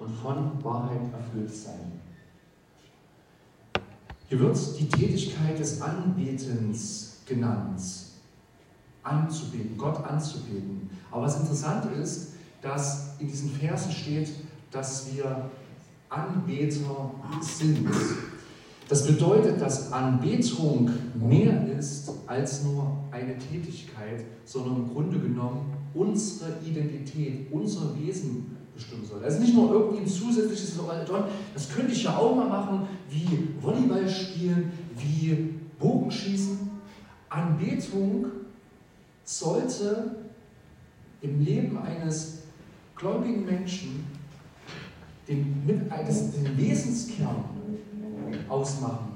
und von Wahrheit erfüllt sein. Hier wird die Tätigkeit des Anbetens genannt. Anzubeten, Gott anzubeten. Aber was interessant ist, dass in diesen Versen steht, dass wir Anbeter sind. Das bedeutet, dass Anbetung mehr ist als nur eine Tätigkeit, sondern im Grunde genommen unsere Identität, unser Wesen bestimmen soll. Also nicht nur irgendwie ein zusätzliches Addon, das könnte ich ja auch mal machen, wie Volleyball spielen, wie Bogenschießen. Anbetung sollte im Leben eines gläubigen Menschen den, mit, den Wesenskern ausmachen.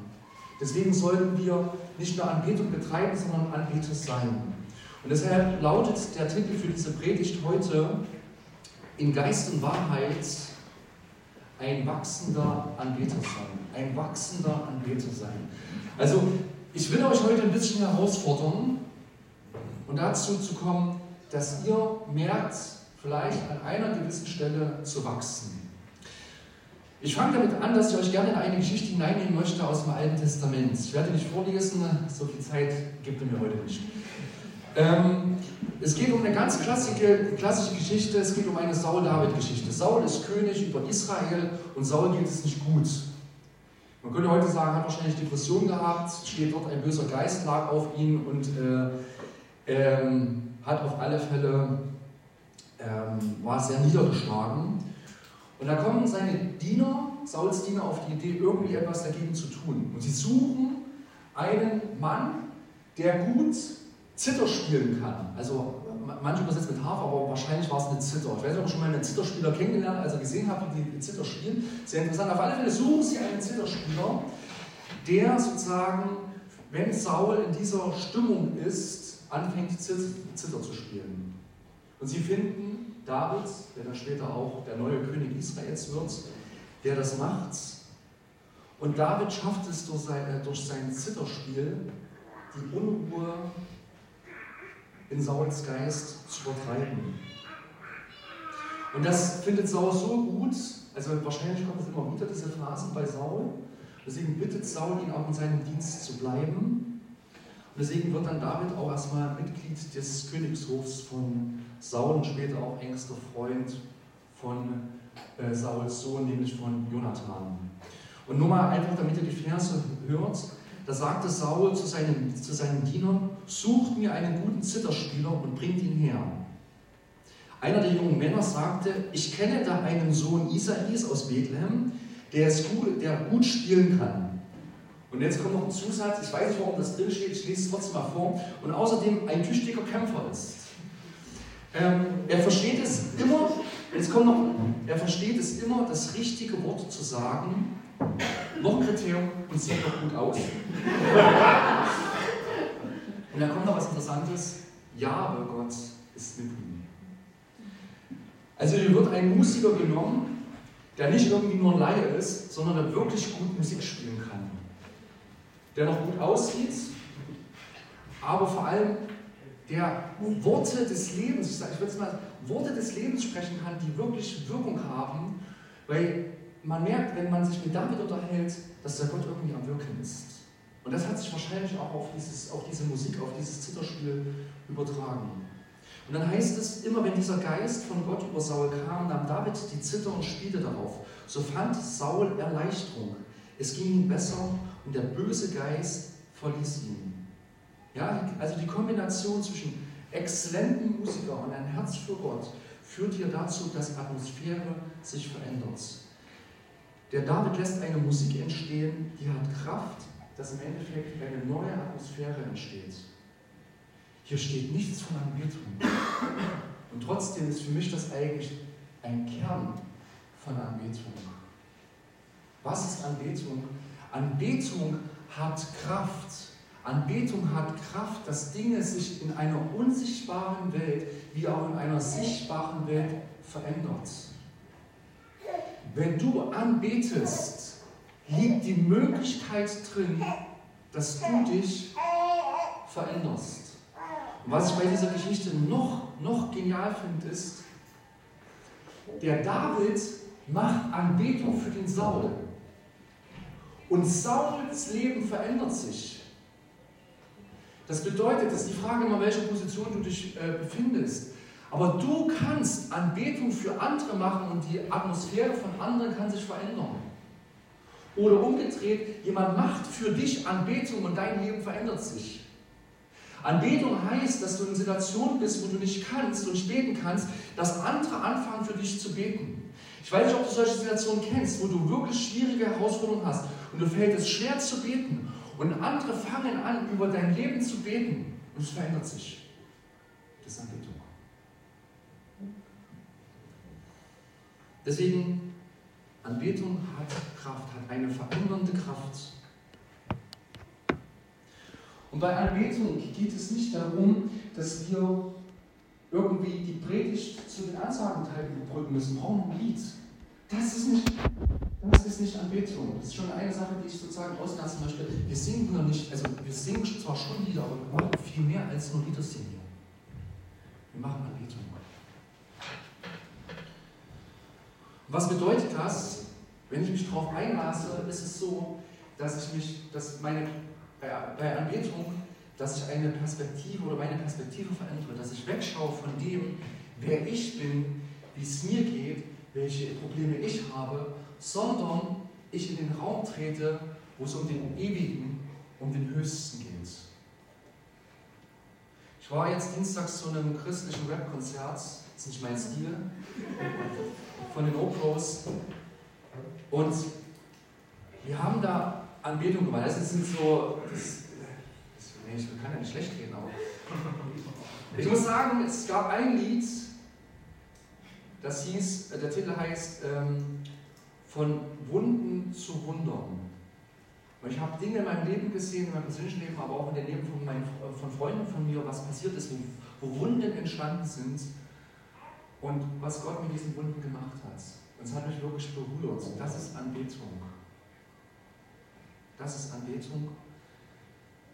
Deswegen sollten wir nicht nur Anbetung betreiben, sondern Anbeter sein. Und deshalb lautet der Titel für diese Predigt heute in Geist und Wahrheit ein wachsender Anbeter sein. Ein wachsender Anbeter sein. Also, ich will euch heute ein bisschen herausfordern und dazu zu kommen, dass ihr merkt, vielleicht an einer gewissen Stelle zu wachsen. Ich fange damit an, dass ich euch gerne in eine Geschichte hineinnehmen möchte aus dem Alten Testament. Ich werde nicht vorlesen, so viel Zeit gibt es mir heute nicht. Ähm, es geht um eine ganz klassische, klassische Geschichte, es geht um eine Saul-David-Geschichte. Saul ist König über Israel und Saul geht es nicht gut. Man könnte heute sagen, hat wahrscheinlich Depression gehabt, steht dort ein böser Geist, lag auf ihn und äh, ähm, hat auf alle Fälle, ähm, war sehr niedergeschlagen. Und da kommen seine Diener, Sauls Diener, auf die Idee, irgendwie etwas dagegen zu tun. Und sie suchen einen Mann, der gut Zitter spielen kann. Also manche übersetzen mit Harfe, aber wahrscheinlich war es eine Zitter. Ich weiß nicht, ob ihr schon mal einen Zitterspieler kennengelernt, also gesehen habt, wie die Zitter spielen. Sehr interessant. Auf alle Fälle suchen sie einen Zitterspieler, der sozusagen, wenn Saul in dieser Stimmung ist, anfängt Zitter zu spielen. Und sie finden David, der dann später auch der neue König Israels wird, der das macht. Und David schafft es durch sein, äh, durch sein Zitterspiel, die Unruhe in Sauls Geist zu übertreiben. Und das findet Saul so gut, also wahrscheinlich kommt es immer wieder, diese Phasen bei Saul. Deswegen bittet Saul ihn auch in seinem Dienst zu bleiben. Und deswegen wird dann David auch erstmal Mitglied des Königshofs von Saul und später auch engster Freund von äh, Sauls Sohn, nämlich von Jonathan. Und nur mal einfach, damit ihr die Verse hört, da sagte Saul zu seinen, zu seinen Dienern, sucht mir einen guten Zitterspieler und bringt ihn her. Einer der jungen Männer sagte, ich kenne da einen Sohn Isais aus Bethlehem, der, es gut, der gut spielen kann. Und jetzt kommt noch ein Zusatz, ich weiß nicht, warum das drin steht, ich lese es trotzdem mal vor. Und außerdem ein tüchtiger Kämpfer ist. Ähm, er versteht es immer, jetzt kommt noch, er versteht es immer, das richtige Wort zu sagen. Noch ein Kriterium und sieht noch gut aus. Und da kommt noch was Interessantes. Ja, aber Gott ist mit ihm. Also hier wird ein Musiker genommen, der nicht irgendwie nur ein Laie ist, sondern der wirklich gut Musik spielen kann. Der noch gut aussieht, aber vor allem der Worte des Lebens, ich würde es mal Worte des Lebens sprechen kann, die wirklich Wirkung haben, weil man merkt, wenn man sich mit David unterhält, dass der Gott irgendwie am Wirken ist. Und das hat sich wahrscheinlich auch auf, dieses, auf diese Musik, auf dieses Zitterspiel übertragen. Und dann heißt es, immer wenn dieser Geist von Gott über Saul kam, nahm David die Zither und spielte darauf. So fand Saul Erleichterung. Es ging ihm besser und der böse Geist verließ ihn. Ja, also die Kombination zwischen exzellenten Musiker und ein Herz für Gott führt hier dazu, dass Atmosphäre sich verändert. Der David lässt eine Musik entstehen, die hat Kraft, dass im Endeffekt eine neue Atmosphäre entsteht. Hier steht nichts von Anbetung. Und trotzdem ist für mich das eigentlich ein Kern von Anbetung. Was ist Anbetung? Anbetung hat Kraft. Anbetung hat Kraft, dass Dinge sich in einer unsichtbaren Welt wie auch in einer sichtbaren Welt verändert. Wenn du anbetest, liegt die Möglichkeit drin, dass du dich veränderst. Und was ich bei dieser Geschichte noch, noch genial finde, ist, der David macht Anbetung für den Saul. Und Sauls Leben verändert sich. Das bedeutet, das ist die Frage immer, welcher Position du dich äh, befindest. Aber du kannst Anbetung für andere machen und die Atmosphäre von anderen kann sich verändern. Oder umgedreht, jemand macht für dich Anbetung und dein Leben verändert sich. Anbetung heißt, dass du in Situationen bist, wo du nicht kannst und nicht beten kannst, dass andere anfangen für dich zu beten. Ich weiß nicht, ob du solche Situationen kennst, wo du wirklich schwierige Herausforderungen hast und du fällt es schwer zu beten und andere fangen an, über dein Leben zu beten und es verändert sich. Das ist Anbetung. Deswegen, Anbetung hat Kraft, hat eine verändernde Kraft. Und bei Anbetung geht es nicht darum, dass wir irgendwie die Predigt zu den Ansagenteilen überbrücken müssen. Warum ein Lied? Das ist nicht, das ist nicht Anbetung. Das ist schon eine Sache, die ich sozusagen auslassen möchte. Wir singen nur nicht, also wir singen zwar schon Lieder, aber wir machen viel mehr als nur Lieder singen. Wir machen Anbetung. Was bedeutet das? Wenn ich mich darauf einlasse, ist es so, dass ich mich, dass meine, bei, bei Anbetung, dass ich eine Perspektive oder meine Perspektive verändere, dass ich wegschaue von dem, wer ich bin, wie es mir geht, welche Probleme ich habe, sondern ich in den Raum trete, wo es um den Ewigen, um den Höchsten geht. Ich war jetzt dienstags zu einem christlichen Rap-Konzert, das ist nicht mein Stil, von den Opros. Und wir haben da Anbetung gemacht. Das sind so, das, das, nee, ich kann ja nicht schlecht reden, aber ich muss sagen, es gab ein Lied, das hieß, der Titel heißt ähm, Von Wunden zu Wundern. Und ich habe Dinge in meinem Leben gesehen, in meinem persönlichen Leben, aber auch in den Leben von, meinen, von Freunden von mir, was passiert ist, wo, wo Wunden entstanden sind und was Gott mit diesen Wunden gemacht hat. Es hat mich wirklich berührt. Das ist Anbetung. Das ist Anbetung.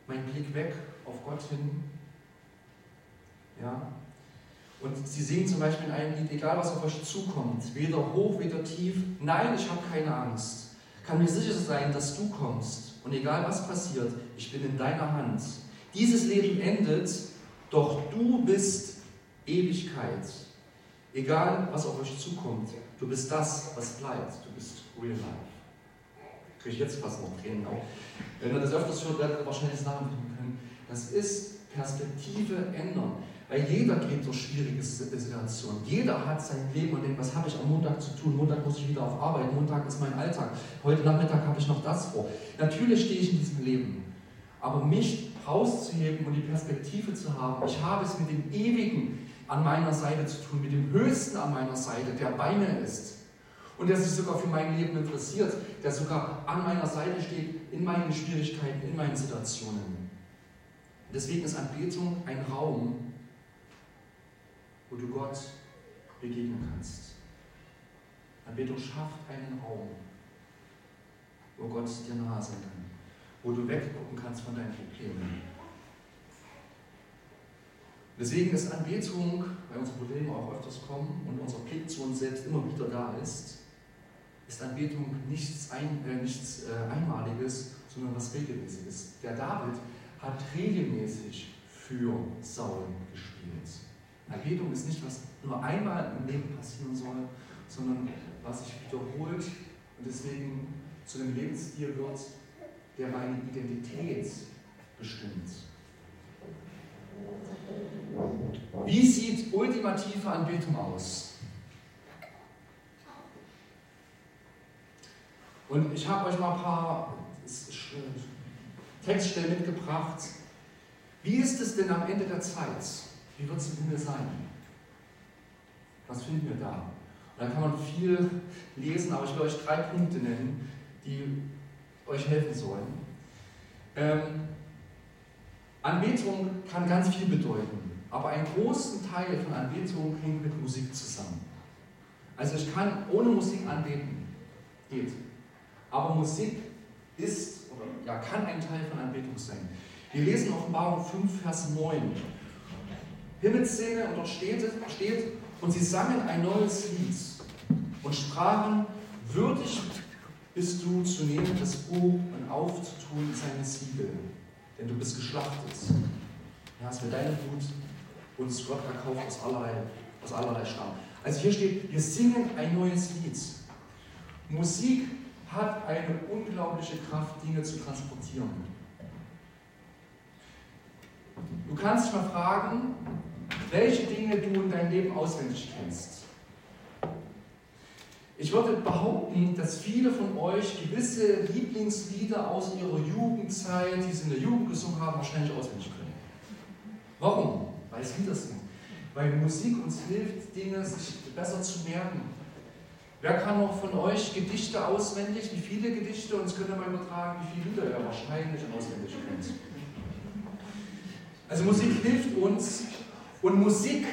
Mein Blick weg auf Gott hin. Ja. Und sie singen zum Beispiel in einem Lied, egal was auf euch zukommt, weder hoch, weder tief, nein, ich habe keine Angst. Kann mir sicher sein, dass du kommst. Und egal was passiert, ich bin in deiner Hand. Dieses Leben endet, doch du bist Ewigkeit. Egal, was auf euch zukommt, du bist das, was bleibt. Du bist real life. Kriege ich jetzt fast noch Tränen auf. Wenn ihr das öfters hört, werdet ihr wahrscheinlich das nachempfinden können. Das ist Perspektive ändern. Weil jeder geht durch schwierige Situationen. Jeder hat sein Leben und denkt, was habe ich am Montag zu tun? Montag muss ich wieder auf Arbeit. Montag ist mein Alltag. Heute Nachmittag habe ich noch das vor. Natürlich stehe ich in diesem Leben. Aber mich rauszuheben und die Perspektive zu haben, ich habe es mit dem Ewigen, an meiner Seite zu tun, mit dem Höchsten an meiner Seite, der bei mir ist und der sich sogar für mein Leben interessiert, der sogar an meiner Seite steht in meinen Schwierigkeiten, in meinen Situationen. Deswegen ist Anbetung ein Raum, wo du Gott begegnen kannst. Anbetung schafft einen Raum, wo Gott dir nahe sein kann, wo du weggucken kannst von deinen Problemen Deswegen ist Anbetung, weil unsere Probleme auch öfters kommen und unser Blick zu uns selbst immer wieder da ist, ist Anbetung nichts, ein, äh, nichts äh, Einmaliges, sondern was Regelmäßiges. Der David hat regelmäßig für Saul gespielt. Anbetung ist nicht, was nur einmal im Leben passieren soll, sondern was sich wiederholt und deswegen zu einem Lebensstil wird, der meine Identität bestimmt. Wie sieht ultimative Anbetung aus? Und ich habe euch mal ein paar Textstellen mitgebracht. Wie ist es denn am Ende der Zeit? Wie wird es im Himmel sein? Was finden wir da? Und da kann man viel lesen, aber ich will euch drei Punkte nennen, die euch helfen sollen. Ähm, Anbetung kann ganz viel bedeuten, aber einen großen Teil von Anbetung hängt mit Musik zusammen. Also ich kann ohne Musik anbeten, geht. Aber Musik ist oder ja, kann ein Teil von Anbetung sein. Wir lesen Offenbarung 5, Vers 9. Himmelsszene und dort steht, steht, und sie sangen ein neues Lied. und sprachen, würdig bist du zu nehmen das Buch und aufzutun seine Siegel, denn du bist geschlachtet. Du hast mit deinem Blut uns Gott erkauft aus allerlei, aus allerlei Stamm. Also hier steht, wir singen ein neues Lied. Musik hat eine unglaubliche Kraft, Dinge zu transportieren. Du kannst dich mal fragen, welche Dinge du in deinem Leben auswendig kennst. Ich würde behaupten, dass viele von euch gewisse Lieblingslieder aus ihrer Jugendzeit, die sie in der Jugend gesungen haben, wahrscheinlich auswendig können. Warum? Weil es Lieder sind. Weil Musik uns hilft, Dinge sich besser zu merken. Wer kann noch von euch Gedichte auswendig? Wie viele Gedichte? Und es könnt ihr mal übertragen, wie viele Lieder ihr wahrscheinlich auswendig kennt. Also Musik hilft uns und Musik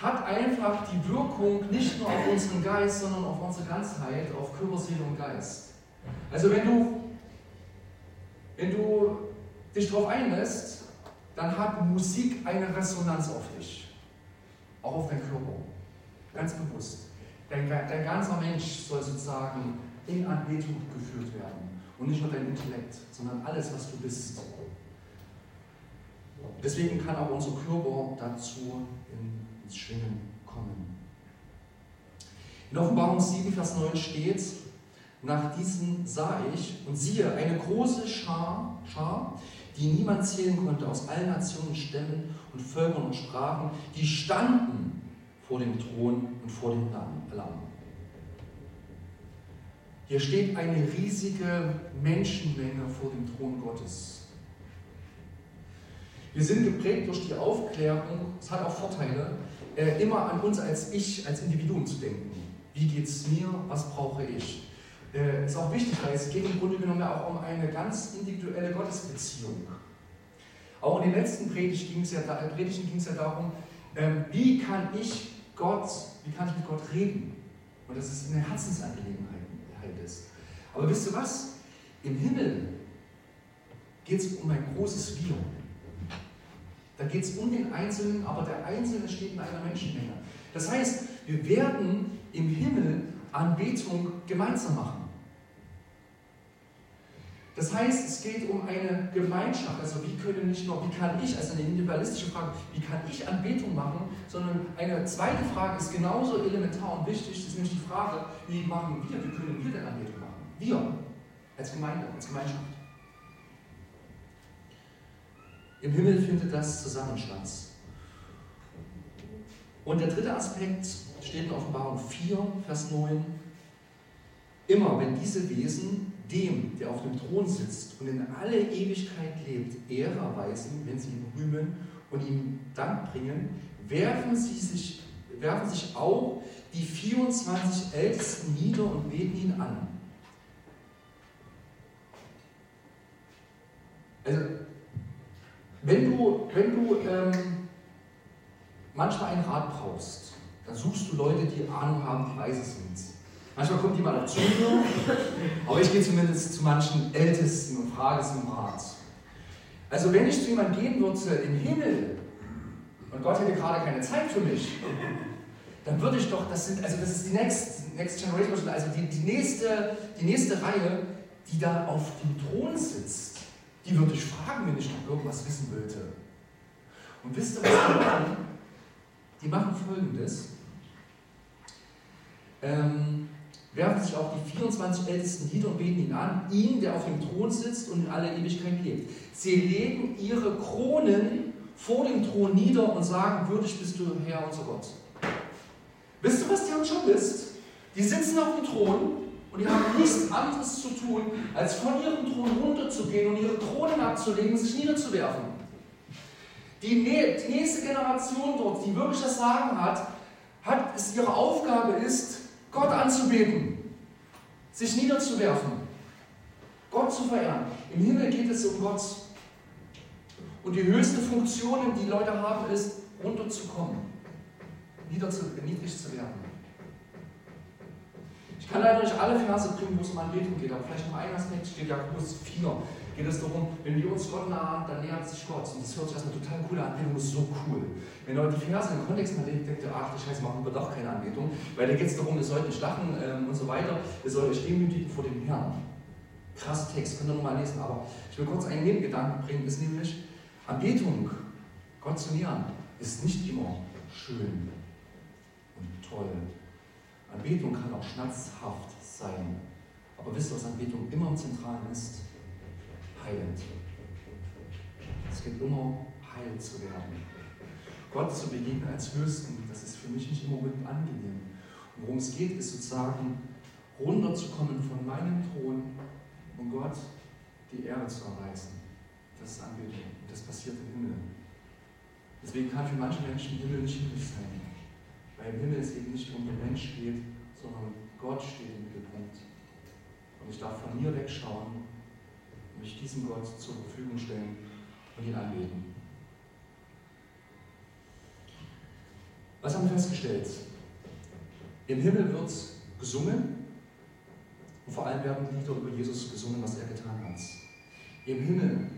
hat einfach die Wirkung nicht nur auf unseren Geist, sondern auf unsere Ganzheit, auf Körper, Seele und Geist. Also wenn du, wenn du dich darauf einlässt, dann hat Musik eine Resonanz auf dich, auch auf deinen Körper, ganz bewusst. Dein, dein ganzer Mensch soll sozusagen in Anbetung geführt werden und nicht nur dein Intellekt, sondern alles, was du bist. Deswegen kann auch unser Körper dazu ins Schwingen kommen. In Offenbarung 7, Vers 9 steht, nach diesen sah ich und siehe eine große Schar, Schar, die niemand zählen konnte, aus allen Nationen, Stämmen und Völkern und Sprachen, die standen vor dem Thron und vor dem Lamm. Hier steht eine riesige Menschenmenge vor dem Thron Gottes. Wir sind geprägt durch die Aufklärung, es hat auch Vorteile, äh, immer an uns als Ich, als Individuum zu denken. Wie geht es mir? Was brauche ich? Äh, ist auch wichtig, weil es geht im Grunde genommen auch um eine ganz individuelle Gottesbeziehung. Auch in den letzten Predigten ging es ja, ja darum, ähm, wie kann ich Gott, wie kann ich mit Gott reden? Und dass es eine Herzensangelegenheit ist. Aber wisst ihr was? Im Himmel geht es um ein großes Wir. Da geht es um den Einzelnen, aber der Einzelne steht in einer Menschenmenge. Das heißt, wir werden im Himmel Anbetung gemeinsam machen. Das heißt, es geht um eine Gemeinschaft. Also wie können nicht nur, wie kann ich, also eine individualistische Frage, wie kann ich Anbetung machen, sondern eine zweite Frage ist genauso elementar und wichtig, das ist nämlich die Frage, wie machen wir, wie können wir denn Anbetung machen? Wir, als Gemeinde, als Gemeinschaft. Im Himmel findet das zusammen statt. Und der dritte Aspekt steht in Offenbarung 4, Vers 9. Immer wenn diese Wesen dem, der auf dem Thron sitzt und in alle Ewigkeit lebt, Ehre erweisen, wenn sie ihn rühmen und ihm Dank bringen, werfen sie sich, werfen sich auch die 24 Ältesten nieder und beten ihn an. Also wenn du, wenn du ähm, manchmal einen Rat brauchst, dann suchst du Leute, die Ahnung haben, die weise sind. Manchmal kommt jemand auch zu mir, aber ich gehe zumindest zu manchen Ältesten und frage sie um Rat. Also wenn ich zu jemandem gehen würde im Himmel und Gott hätte gerade keine Zeit für mich, dann würde ich doch, das sind, also das ist die Next, Next Generation, also die, die, nächste, die nächste Reihe, die da auf dem Thron sitzt. Die würde ich fragen, wenn ich noch irgendwas wissen wollte. Und wisst ihr, was die machen? Die machen folgendes. Ähm, werfen sich auch die 24 Ältesten nieder und beten ihn an, ihn, der auf dem Thron sitzt und in aller Ewigkeit lebt. Sie legen ihre Kronen vor dem Thron nieder und sagen, würdig bist du Herr, unser Gott. Wisst ihr, was deren Job ist? Die sitzen auf dem Thron und die haben nichts anderes zu tun, als von ihrem Thron runterzugehen und ihre Kronen abzulegen und sich niederzuwerfen. Die, nächste Generation dort, die wirklich das Sagen hat, hat es ihre Aufgabe ist, Gott anzubeten, sich niederzuwerfen, Gott zu verehren. Im Himmel geht es um Gott. Und die höchste Funktion, die Leute haben, ist, runterzukommen, niedrig zu werden. Ich kann leider nicht alle Verse bringen, wo es um Anbetung geht, aber vielleicht noch ein Aspekt steht Jakobus 4. geht es darum, wenn wir uns Gott nahen, dann nähert sich Gott. Und das hört sich erstmal total cool an. Anbetung ist so cool. Wenn ihr die Verse im Kontext mal legt, denkt ihr, ach, die Scheiße, machen wir doch keine Anbetung. Weil da geht es darum, ihr sollt nicht lachen ähm, und so weiter. Ihr sollt euch demütigen vor dem Herrn. Krass Text, könnt ihr nochmal lesen. Aber ich will kurz einen Nebengedanken bringen, ist nämlich, Anbetung, Gott zu nähern, ist nicht immer schön und toll. Anbetung kann auch schmerzhaft sein. Aber wisst ihr, was Anbetung immer im Zentralen ist? Heilend. Es geht immer, heil zu werden. Gott zu begegnen als Höchsten, das ist für mich nicht immer unbedingt angenehm. Und worum es geht, ist sozusagen runterzukommen von meinem Thron und Gott die Ehre zu erweisen. Das ist Anbetung. Und das passiert im Himmel. Deswegen kann für manche Menschen Himmel nicht himmlisch sein. Weil im Himmel es eben nicht um den Mensch geht, sondern Gott steht im Mittelpunkt. Und ich darf von mir wegschauen und mich diesem Gott zur Verfügung stellen und ihn anbeten. Was haben wir festgestellt? Im Himmel wird gesungen und vor allem werden Lieder über Jesus gesungen, was er getan hat. Im Himmel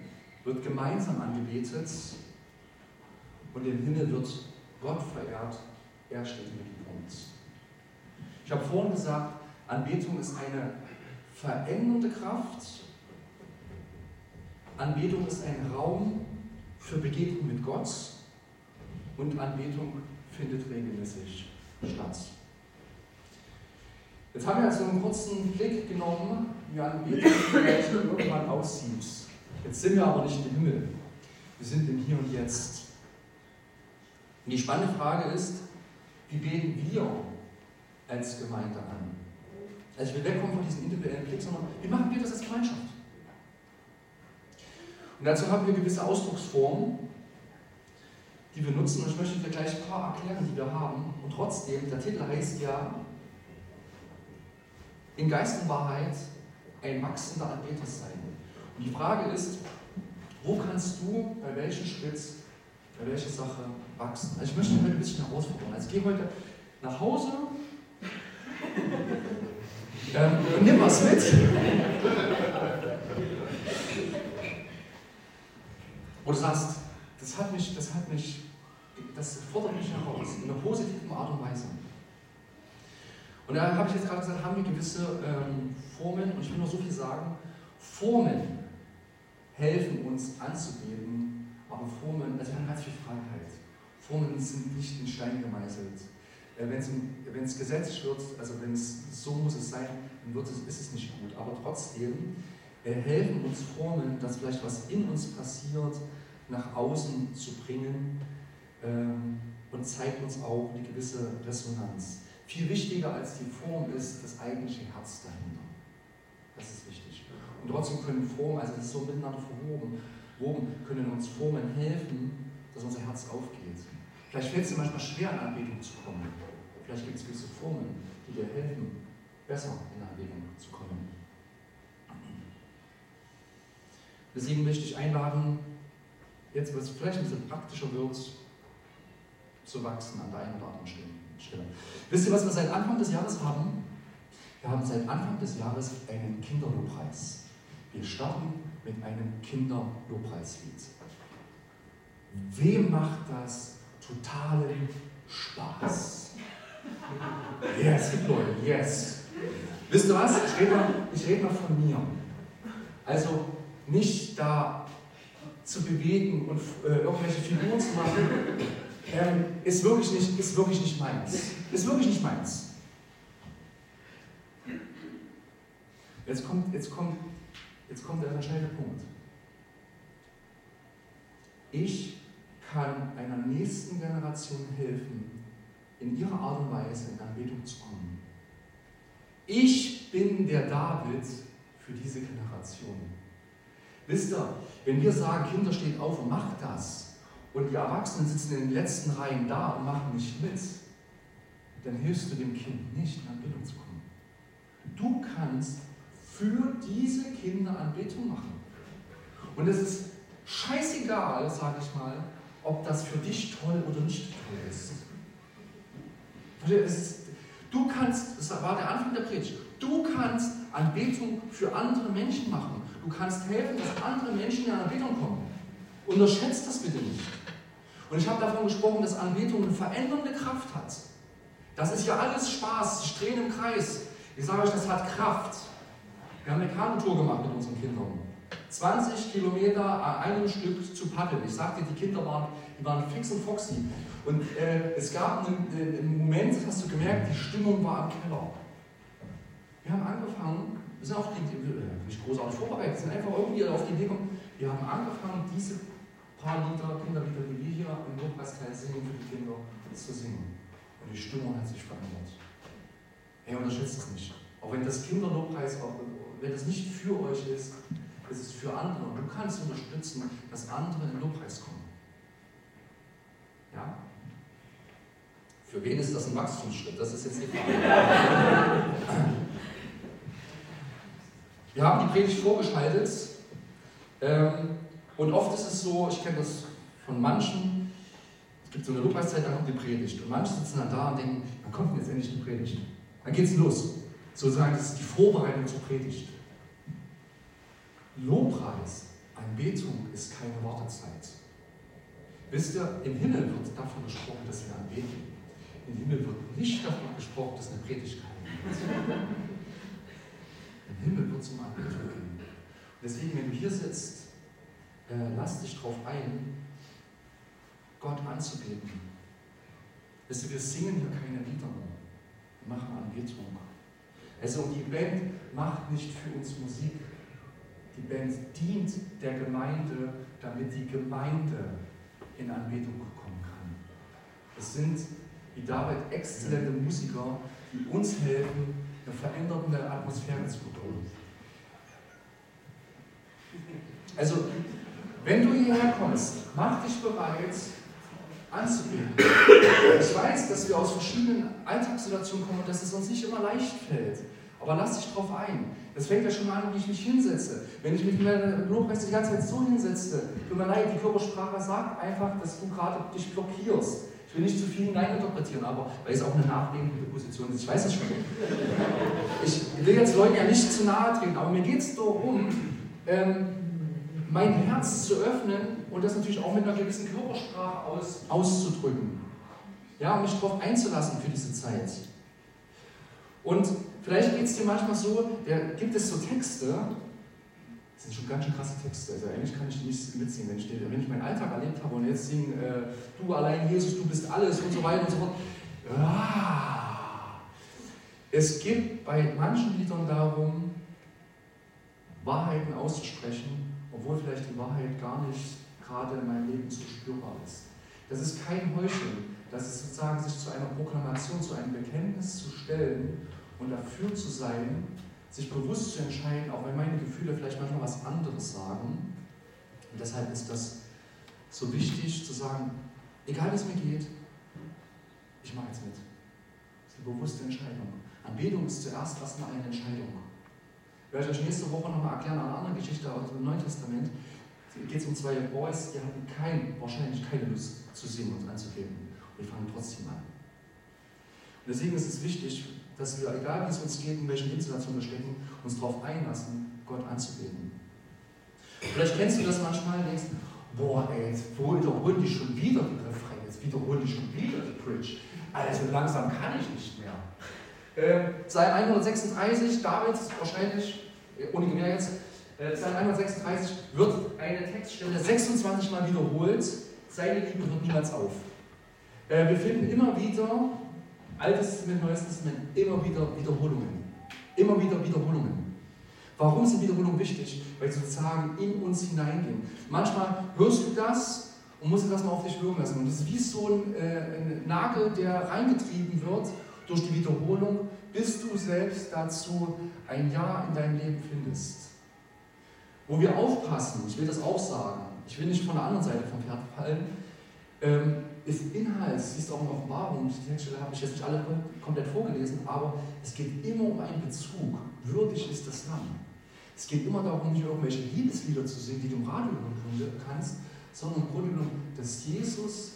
wird gemeinsam angebetet und im Himmel wird Gott verehrt. Er steht im Mittelpunkt. Ich habe vorhin gesagt, Anbetung ist eine verändernde Kraft. Anbetung ist ein Raum für Begegnung mit Gott und Anbetung findet regelmäßig statt. Jetzt haben wir also einen kurzen Blick genommen, wie Anbetung vielleicht irgendwann aussieht. Jetzt sind wir aber nicht im Himmel. Wir sind im Hier und Jetzt. Und die spannende Frage ist, wie beten wir als Gemeinde an? Also ich will wegkommen von diesem individuellen Blick, sondern wie machen wir das als Gemeinschaft? Und dazu haben wir gewisse Ausdrucksformen, die wir nutzen. Und ich möchte dir gleich ein paar erklären, die wir haben. Und trotzdem, der Titel heißt ja, in Geist und Wahrheit ein wachsender Anbeter sein. Und die Frage ist, wo kannst du bei welchem Schritt, bei welcher Sache wachsen? Also ich möchte heute ein bisschen herausfordern. Also ich gehe heute nach Hause ähm, und nimm was mit. Und du sagst, das hat mich, das hat mich, das fordert mich heraus, in einer positiven Art und Weise. Und da habe ich jetzt gerade gesagt, haben wir gewisse ähm, Formeln, und ich will nur so viel sagen, Formeln helfen uns anzubeten, aber Formeln, also wir haben ganz viel Freiheit. Formeln sind nicht in Stein gemeißelt. Äh, wenn es gesetzlich wird, also wenn es so muss es sein, dann wird es, ist es nicht gut. Aber trotzdem äh, helfen uns Formeln, dass vielleicht was in uns passiert, nach außen zu bringen ähm, und zeigt uns auch eine gewisse Resonanz. Viel wichtiger als die Form ist das eigentliche Herz dahinter. Das ist wichtig. Und trotzdem können Formen, also das ist so miteinander verwoben, können uns Formen helfen, dass unser Herz aufgeht. Vielleicht fällt es dir manchmal schwer, in Anbetung zu kommen. Vielleicht gibt es gewisse Formen, die dir helfen, besser in Anbetung zu kommen. Deswegen möchte ich einladen, jetzt, was vielleicht ein bisschen praktischer wird, zu wachsen an der einen oder anderen Stelle. Wisst ihr, was wir seit Anfang des Jahres haben? Wir haben seit Anfang des Jahres einen Kinderlobpreis. Wir starten mit einem Kinderlobpreislied. Wem macht das totalen Spaß? Yes, Leute, yes. Wisst ihr was? Ich rede mal, red mal von mir. Also nicht da zu bewegen und äh, irgendwelche Figuren zu machen, ähm, ist, wirklich nicht, ist wirklich nicht meins. Ist wirklich nicht meins. Jetzt kommt, jetzt kommt Jetzt kommt der entscheidende Punkt. Ich kann einer nächsten Generation helfen, in ihrer Art und Weise in Anbetung zu kommen. Ich bin der David für diese Generation. Wisst ihr, wenn wir sagen, Kinder steht auf und macht das, und die Erwachsenen sitzen in den letzten Reihen da und machen nicht mit, dann hilfst du dem Kind nicht, in Anbetung zu kommen. Du kannst für diese Kinder Anbetung machen. Und es ist scheißegal, sage ich mal, ob das für dich toll oder nicht toll ist. du kannst, das war der Anfang der Predigt, du kannst Anbetung für andere Menschen machen. Du kannst helfen, dass andere Menschen in Anbetung kommen. Unterschätzt das bitte nicht. Und ich habe davon gesprochen, dass Anbetung eine verändernde Kraft hat. Das ist ja alles Spaß, drehe im Kreis. Ich sage euch, das hat Kraft. Wir haben eine Kanutour gemacht mit unseren Kindern. 20 Kilometer an einem Stück zu paddeln. Ich sagte, die Kinder waren, die waren fix und foxy. Und äh, es gab einen, einen, Moment, hast du gemerkt, die Stimmung war am Keller. Wir haben angefangen, wir sind auf die, äh, nicht großartig vorbereitet, sind einfach irgendwie auf die Idee gekommen, wir haben angefangen, diese paar Lieder, Kinderlieder, die wir hier im Lobpreiskreis singen, für die Kinder zu singen. Und die Stimmung hat sich verändert. Hey, unterschätzt das nicht. Auch wenn das Kinderlobpreis, wenn das nicht für euch ist, ist es für andere. Und du kannst unterstützen, dass andere in Lobpreis kommen. Ja? Für wen ist das ein Wachstumsschritt? Das ist jetzt die Frage. Wir haben die Predigt vorgeschaltet ähm, und oft ist es so, ich kenne das von manchen, es gibt so eine Lobpreiszeit, dann kommt die Predigt und manche sitzen dann da und denken, wann kommt jetzt endlich die Predigt? Dann geht es los. Sozusagen, das ist die Vorbereitung zur Predigt. Lobpreis, Anbetung ist keine Wartezeit. Wisst ihr, im Himmel wird davon gesprochen, dass wir anbeten. Im Himmel wird nicht davon gesprochen, dass eine Predigt wird. Im Himmel wird es um Anbetung gehen. Deswegen, wenn du hier sitzt, äh, lass dich darauf ein, Gott anzubeten. Wisst ihr, wir singen hier keine Lieder, wir machen Anbetung. Also die Band macht nicht für uns Musik. Die Band dient der Gemeinde, damit die Gemeinde in Anbetung kommen kann. Es sind, wie David, exzellente Musiker, die uns helfen, eine verändernde Atmosphäre zu bekommen. Also, wenn du hierher kommst, mach dich bereit, anzubeten. Ich weiß, dass wir aus verschiedenen Alltagssituationen kommen und dass es uns nicht immer leicht fällt. Aber lass dich drauf ein. Das fängt ja schon mal an, wie ich mich hinsetze. Wenn ich mich mit meiner Lobpreis die ganze Zeit so hinsetze, tut mir leid, die Körpersprache sagt einfach, dass du gerade dich blockierst. Ich will nicht zu viel hineininterpretieren, aber weil es auch eine nachdenkende Position ist. Ich weiß es schon. Ich will jetzt Leuten ja nicht zu nahe treten, aber mir geht es darum, ähm, mein Herz zu öffnen und das natürlich auch mit einer gewissen Körpersprache aus, auszudrücken. Ja, um mich darauf einzulassen für diese Zeit. Und vielleicht geht es dir manchmal so, da gibt es so Texte, das sind schon ganz schön krasse Texte. Also eigentlich kann ich die nicht mitsingen, wenn ich, wenn ich meinen Alltag erlebt habe und jetzt singe, äh, du allein Jesus, du bist alles und so weiter und so fort. Ah. Es geht bei manchen Liedern darum, Wahrheiten auszusprechen, obwohl vielleicht die Wahrheit gar nicht gerade in meinem Leben so spürbar ist. Das ist kein Heucheln, das ist sozusagen sich zu einer Proklamation, zu einem Bekenntnis zu stellen und dafür zu sein, sich bewusst zu entscheiden, auch wenn meine Gefühle vielleicht manchmal was anderes sagen. Und deshalb ist das so wichtig zu sagen, egal wie es mir geht, ich mache jetzt mit. Das ist eine bewusste Entscheidung. Anbetung ist zuerst erstmal eine Entscheidung. Ich werde euch nächste Woche nochmal erklären, eine andere Geschichte aus dem Neuen Testament. Es geht um zwei Boys, die hatten kein, wahrscheinlich keine Lust zu singen und anzugeben. Und die fangen trotzdem an. Und deswegen ist es wichtig, dass wir, egal wie es uns geht, in welchen Lebenssituationen wir stecken, uns darauf einlassen, Gott anzubeten. Vielleicht kennst du das manchmal und denkst, boah, ey, jetzt wiederholen die schon wieder die Refrain, jetzt wiederholen die schon wieder die Bridge. Also langsam kann ich nicht mehr. Äh, Psalm 136, David wahrscheinlich, ohne Gewehr jetzt, äh, Psalm 136 wird eine Textstelle 26 Mal wiederholt. Seine Liebe hört niemals auf. Äh, wir finden immer wieder Altes Testament, Neues Testament, immer wieder Wiederholungen. Immer wieder Wiederholungen. Warum sind Wiederholungen wichtig? Weil sie sozusagen in uns hineingehen. Manchmal hörst du das und musst das mal auf dich wirken lassen. Und das ist wie so ein, äh, ein Nagel, der reingetrieben wird durch die Wiederholung, bis du selbst dazu ein Ja in deinem Leben findest. Wo wir aufpassen, ich will das auch sagen, ich will nicht von der anderen Seite vom Pferd fallen, ähm, ist Inhalt, siehst du auch in Offenbarung, die Textstelle habe ich jetzt nicht alle komplett vorgelesen, aber es geht immer um einen Bezug. Würdig ist das Lamm. Es geht immer darum, nicht irgendwelche Liebeslieder zu singen, die du im Radio hören kannst, sondern im Grunde genommen, dass Jesus,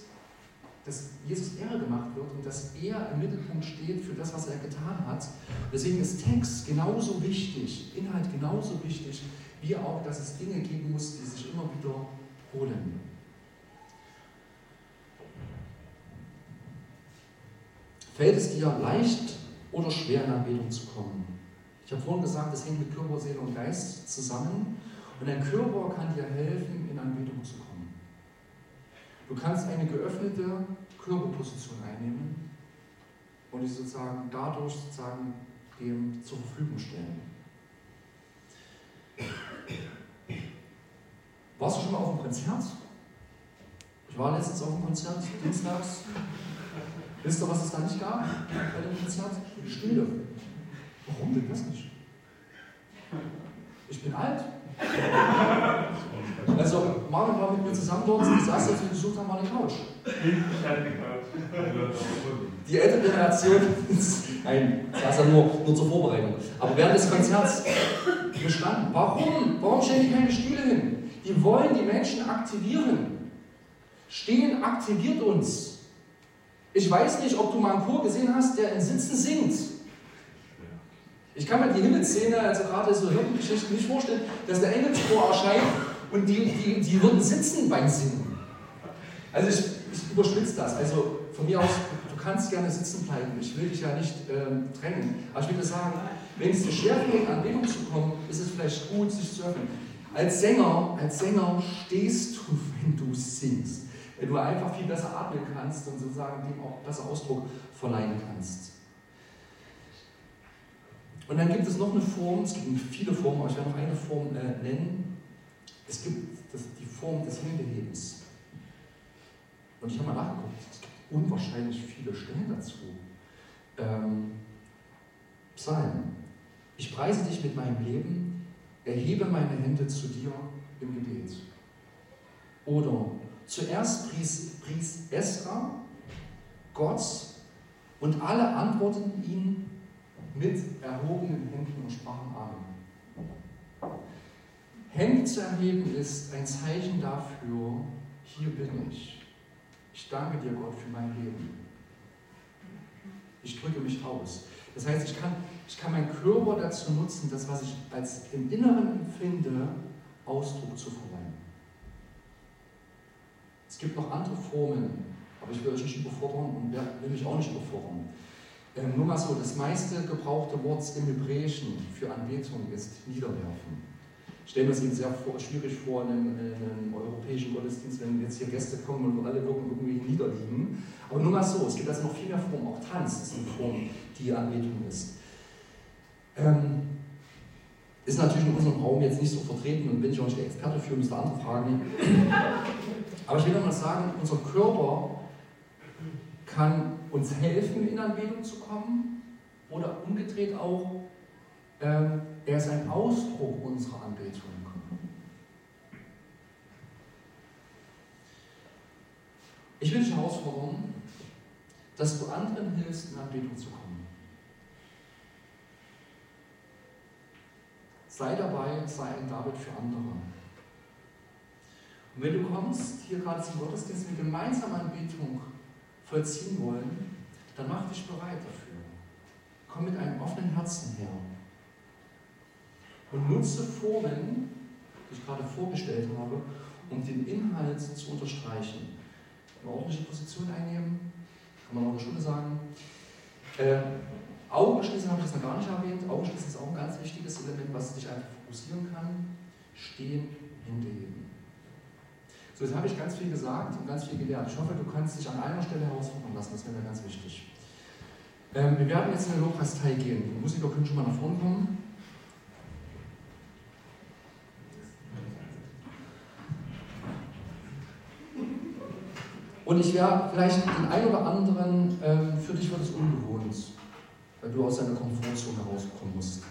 dass Jesus Ehre gemacht wird und dass er im Mittelpunkt steht für das, was er getan hat. Deswegen ist Text genauso wichtig, Inhalt genauso wichtig wie auch, dass es Dinge geben muss, die sich immer wieder holen. Fällt es dir leicht oder schwer in Anbetung zu kommen? Ich habe vorhin gesagt, das hängt mit Körper, Seele und Geist zusammen. Und dein Körper kann dir helfen, in Anbetung zu kommen. Du kannst eine geöffnete Körperposition einnehmen und dich sozusagen dadurch sozusagen dem zur Verfügung stellen. Warst du schon mal auf einem Konzert? Ich war letztens auf einem Konzert, dienstags. Wisst ihr, was es da nicht gab bei dem Konzert? Stille. Warum denn das nicht? Ich bin alt. Also, Marvin war mit mir zusammen dort, die saß, als wir gesucht haben, war eine Couch. Die ältere Generation, nein, saß ja nur, nur zur Vorbereitung. Aber während des Konzerts gestanden. Warum? Warum stellen die keine Stühle hin? Die wollen die Menschen aktivieren. Stehen aktiviert uns. Ich weiß nicht, ob du mal einen Chor gesehen hast, der in Sitzen singt. Ich kann mir die Himmelsszene, also gerade so Hirtengeschichten, nicht vorstellen, dass der Engelschor erscheint und die, die, die würden sitzen beim Singen. Also ich, ich überspitze das. Also von mir aus, du kannst gerne sitzen bleiben. Ich will dich ja nicht ähm, drängen. Aber ich will dir sagen, wenn es dir schwerfällt, in Anbetung zu kommen, ist es vielleicht gut, sich zu öffnen. Als Sänger, als Sänger stehst du, wenn du singst. Wenn du einfach viel besser atmen kannst und sozusagen dem auch besser Ausdruck verleihen kannst. Und dann gibt es noch eine Form, es gibt viele Formen, aber ich werde noch eine Form äh, nennen. Es gibt das, die Form des Händehebens. Und ich habe mal nachgeguckt, es gibt unwahrscheinlich viele Stellen dazu. Ähm, Psalm. Ich preise dich mit meinem Leben, erhebe meine Hände zu dir im Gebet. Oder zuerst pries, pries Esra Gott und alle antworteten ihm mit erhobenen Händen und sprachen Amen. Hände zu erheben ist ein Zeichen dafür, hier bin ich. Ich danke dir, Gott, für mein Leben. Ich drücke mich aus. Das heißt, ich kann, ich kann meinen Körper dazu nutzen, das, was ich als im Inneren empfinde, Ausdruck zu verleihen. Es gibt noch andere Formen, aber ich will euch nicht überfordern und will mich auch nicht überfordern. Ähm, nur mal so, das meiste gebrauchte Wort im Hebräischen für Anbetung ist niederwerfen. Ich stelle mir das eben sehr vor, schwierig vor in einem, in einem, europäischen Gottesdienst, wenn jetzt hier Gäste kommen und alle wirken irgendwie niederliegen. Aber nur mal so, es gibt also noch viel mehr Formen. Auch Tanz ist eine Form, die Anbetung ist. Ähm, ist natürlich in unserem Raum jetzt nicht so vertreten und bin ich auch nicht der Experte für, müsste andere fragen. Aber ich will nochmal sagen, unser Körper kann uns helfen, in Anbetung zu kommen oder umgedreht auch, ähm, er ist ein Ausdruck unserer Anbetung. Ich will dich herausfordern, dass du anderen hilfst, in Anbetung zu kommen. Sei dabei, sei ein David für andere. Und wenn du kommst, hier gerade zum Gottesdienst, wir gemeinsam Anbetung vollziehen wollen, dann mach dich bereit dafür. Komm mit einem offenen Herzen her. Und nutze Formen, die ich gerade vorgestellt habe, um den Inhalt zu unterstreichen. Eine ordentliche Position einnehmen, kann man auch eine Stunde sagen. Äh, Augenschließen habe ich das noch gar nicht erwähnt. Augenschließen ist auch ein ganz wichtiges Element, was dich einfach fokussieren kann. Stehen, Hände heben. So, jetzt habe ich ganz viel gesagt und ganz viel gelernt. Ich hoffe, du kannst dich an einer Stelle herausfordern lassen, das wäre mir ganz wichtig. Ähm, wir werden jetzt in den Lobpreisteil gehen. Die Musiker können schon mal nach vorne kommen. Und ich werde vielleicht den einen oder anderen, ähm, für dich wird es ungewohnt, weil du aus deiner Komfortzone herauskommen musst.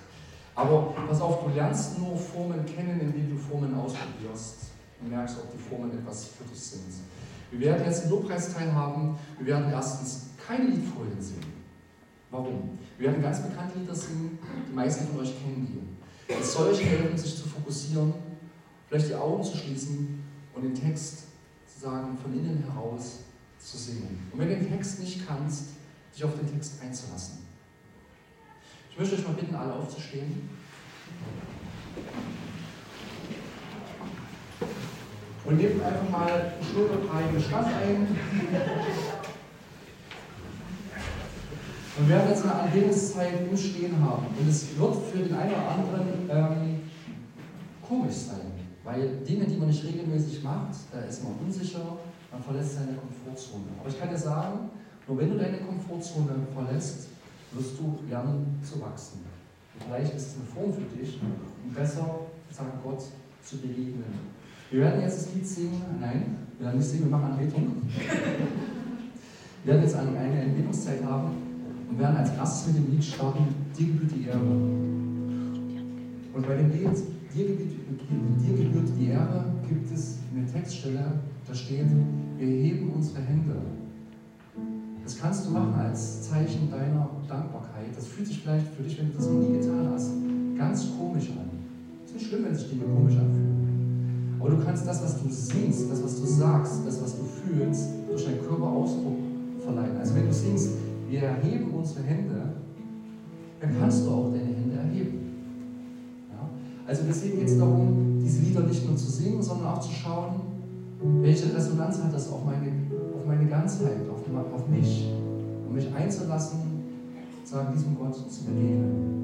Aber pass auf, du lernst nur Formen kennen, indem du Formen ausprobierst und merkst, ob die Formen etwas für dich sind. Wir werden jetzt einen Lobpreisteil haben. Wir werden erstens keine Liedfolien singen. Warum? Wir werden ganz bekannte Lieder singen, die meisten von euch kennen die. Es soll euch helfen, sich zu fokussieren, vielleicht die Augen zu schließen und den Text sozusagen von innen heraus zu singen. Und wenn du den Text nicht kannst, dich auf den Text einzulassen. Ich möchte euch mal bitten, alle aufzustehen. Und nehmt einfach mal schulterfreien Stand ein. Und wir werden jetzt eine Anbetungszeit im Stehen haben. Und es wird für den einen oder anderen ähm, komisch sein, weil Dinge, die man nicht regelmäßig macht, da ist man unsicher, man verlässt seine Komfortzone. Aber ich kann dir sagen, nur wenn du deine Komfortzone verlässt, wirst du lernen zu wachsen. Und vielleicht ist es eine Form für dich, um besser, sagen Gott, zu begegnen. Wir werden jetzt das Lied singen. Nein, wir werden nicht singen, wir machen Anbetung. Wir werden jetzt eine Anbetungszeit haben und werden als erstes mit dem Lied starten, dir gebührt die Ehre. Und bei dem Lied, dir gebührt, dir gebührt die Ehre, gibt es eine Textstelle, da steht, wir heben unsere Hände. Das kannst du machen als Zeichen deiner Dankbarkeit. Das fühlt sich vielleicht für dich, wenn du das noch nie getan hast, ganz komisch an. Es ist nicht schlimm, wenn sich Dinge komisch anfühlen. Aber du kannst das, was du singst, das, was du sagst, das, was du fühlst, durch deinen Körper Ausdruck verleihen. Also wenn du singst, wir erheben unsere Hände, dann kannst du auch deine Hände erheben. Ja? Also deswegen geht es darum, diese Lieder nicht nur zu singen, sondern auch zu schauen, welche Resonanz hat das auf meine, auf meine Ganzheit, auf, auf mich, um mich einzulassen, sagen, diesem Gott zu begegnen.